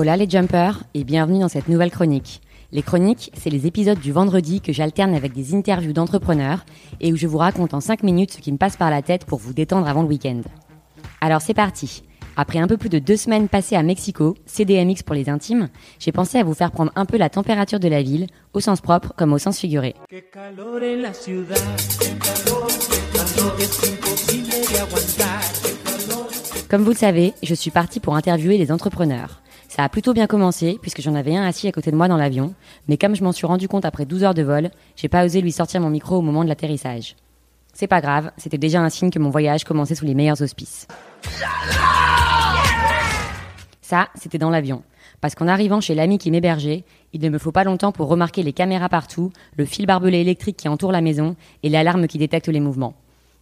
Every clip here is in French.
Hola les jumpers et bienvenue dans cette nouvelle chronique. Les chroniques, c'est les épisodes du vendredi que j'alterne avec des interviews d'entrepreneurs et où je vous raconte en 5 minutes ce qui me passe par la tête pour vous détendre avant le week-end. Alors c'est parti. Après un peu plus de deux semaines passées à Mexico, CDMX pour les intimes, j'ai pensé à vous faire prendre un peu la température de la ville, au sens propre comme au sens figuré. Comme vous le savez, je suis partie pour interviewer les entrepreneurs. Ça a plutôt bien commencé, puisque j'en avais un assis à côté de moi dans l'avion, mais comme je m'en suis rendu compte après 12 heures de vol, j'ai pas osé lui sortir mon micro au moment de l'atterrissage. C'est pas grave, c'était déjà un signe que mon voyage commençait sous les meilleurs auspices. Ça, c'était dans l'avion. Parce qu'en arrivant chez l'ami qui m'hébergeait, il ne me faut pas longtemps pour remarquer les caméras partout, le fil barbelé électrique qui entoure la maison et l'alarme qui détecte les mouvements.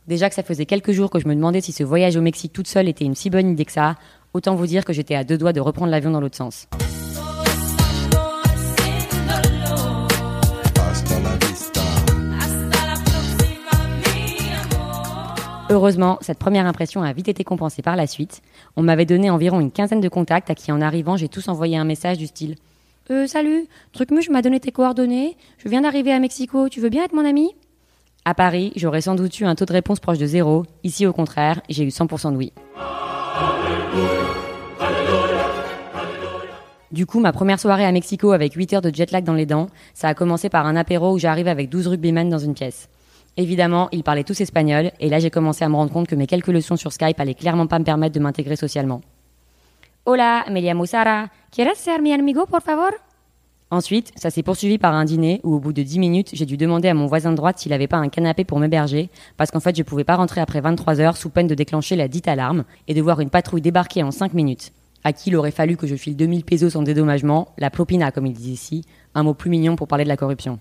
Déjà que ça faisait quelques jours que je me demandais si ce voyage au Mexique toute seule était une si bonne idée que ça, autant vous dire que j'étais à deux doigts de reprendre l'avion dans l'autre sens. Heureusement, cette première impression a vite été compensée par la suite. On m'avait donné environ une quinzaine de contacts à qui en arrivant j'ai tous envoyé un message du style Euh salut, Trucmuche m'a donné tes coordonnées, je viens d'arriver à Mexico, tu veux bien être mon ami? À Paris, j'aurais sans doute eu un taux de réponse proche de zéro, ici au contraire, j'ai eu 100% de oui. Du coup, ma première soirée à Mexico avec 8 heures de jet lag dans les dents, ça a commencé par un apéro où j'arrive avec 12 rugbymen dans une pièce. Évidemment, ils parlaient tous espagnol, et là j'ai commencé à me rendre compte que mes quelques leçons sur Skype allaient clairement pas me permettre de m'intégrer socialement. Hola, me llamo. ¿Quieres ser mi amigo, por favor? Ensuite, ça s'est poursuivi par un dîner où au bout de 10 minutes, j'ai dû demander à mon voisin de droite s'il avait pas un canapé pour m'héberger, parce qu'en fait je pouvais pas rentrer après 23 heures sous peine de déclencher la dite alarme et de voir une patrouille débarquer en 5 minutes. À qui il aurait fallu que je file 2000 pesos en dédommagement, la propina comme ils disent ici, un mot plus mignon pour parler de la corruption.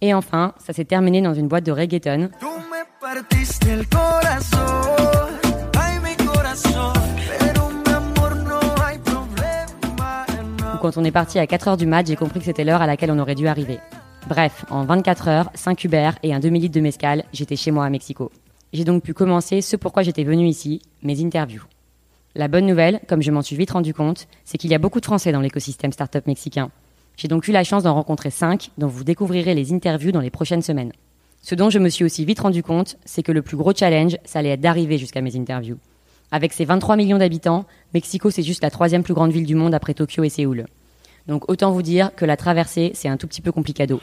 Et enfin, ça s'est terminé dans une boîte de reggaeton. Ou quand on est parti à 4h du mat, j'ai compris que c'était l'heure à laquelle on aurait dû arriver. Bref, en 24 heures, 5 Uber et un demi-litre de mescal, j'étais chez moi à Mexico. J'ai donc pu commencer ce pourquoi j'étais venu ici, mes interviews. La bonne nouvelle, comme je m'en suis vite rendu compte, c'est qu'il y a beaucoup de Français dans l'écosystème startup mexicain. J'ai donc eu la chance d'en rencontrer 5, dont vous découvrirez les interviews dans les prochaines semaines. Ce dont je me suis aussi vite rendu compte, c'est que le plus gros challenge, ça allait être d'arriver jusqu'à mes interviews. Avec ses 23 millions d'habitants, Mexico c'est juste la troisième plus grande ville du monde après Tokyo et Séoul. Donc autant vous dire que la traversée, c'est un tout petit peu complicado.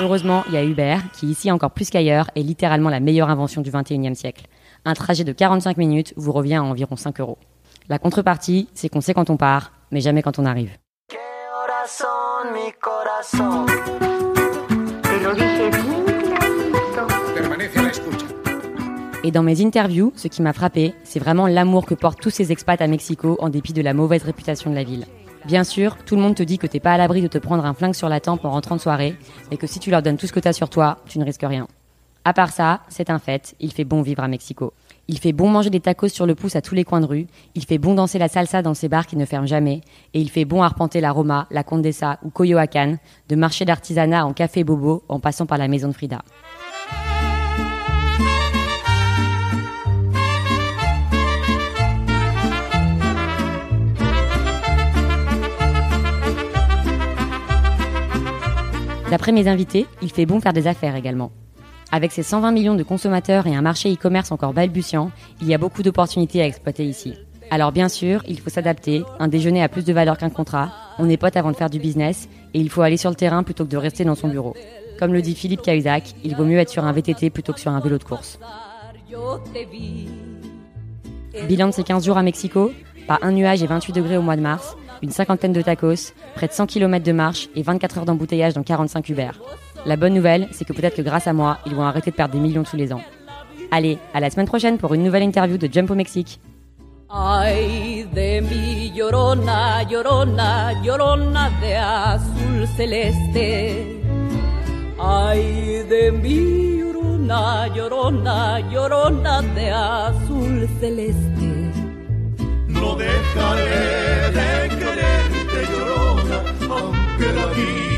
Heureusement, il y a Uber, qui ici encore plus qu'ailleurs est littéralement la meilleure invention du 21e siècle. Un trajet de 45 minutes vous revient à environ 5 euros. La contrepartie, c'est qu'on sait quand on part, mais jamais quand on arrive. Et dans mes interviews, ce qui m'a frappé, c'est vraiment l'amour que portent tous ces expats à Mexico en dépit de la mauvaise réputation de la ville. Bien sûr, tout le monde te dit que t'es pas à l'abri de te prendre un flingue sur la tempe en rentrant de soirée, et que si tu leur donnes tout ce que t'as sur toi, tu ne risques rien. À part ça, c'est un fait, il fait bon vivre à Mexico. Il fait bon manger des tacos sur le pouce à tous les coins de rue, il fait bon danser la salsa dans ces bars qui ne ferment jamais, et il fait bon arpenter la Roma, la Condesa ou Coyoacán, de marché d'artisanat en café bobo en passant par la maison de Frida. D'après mes invités, il fait bon faire des affaires également. Avec ses 120 millions de consommateurs et un marché e-commerce encore balbutiant, il y a beaucoup d'opportunités à exploiter ici. Alors bien sûr, il faut s'adapter, un déjeuner a plus de valeur qu'un contrat, on est potes avant de faire du business, et il faut aller sur le terrain plutôt que de rester dans son bureau. Comme le dit Philippe Cahuzac, il vaut mieux être sur un VTT plutôt que sur un vélo de course. Bilan de ces 15 jours à Mexico, pas un nuage et 28 degrés au mois de mars, une cinquantaine de tacos, près de 100 km de marche et 24 heures d'embouteillage dans 45 Uber. La bonne nouvelle, c'est que peut-être que grâce à moi, ils vont arrêter de perdre des millions tous les ans. Allez, à la semaine prochaine pour une nouvelle interview de Jump au Mexique. Ay de mi llorona, llorona, llorona de azul celeste. Ay de mi llorona, llorona, llorona de azul celeste. No dejaré de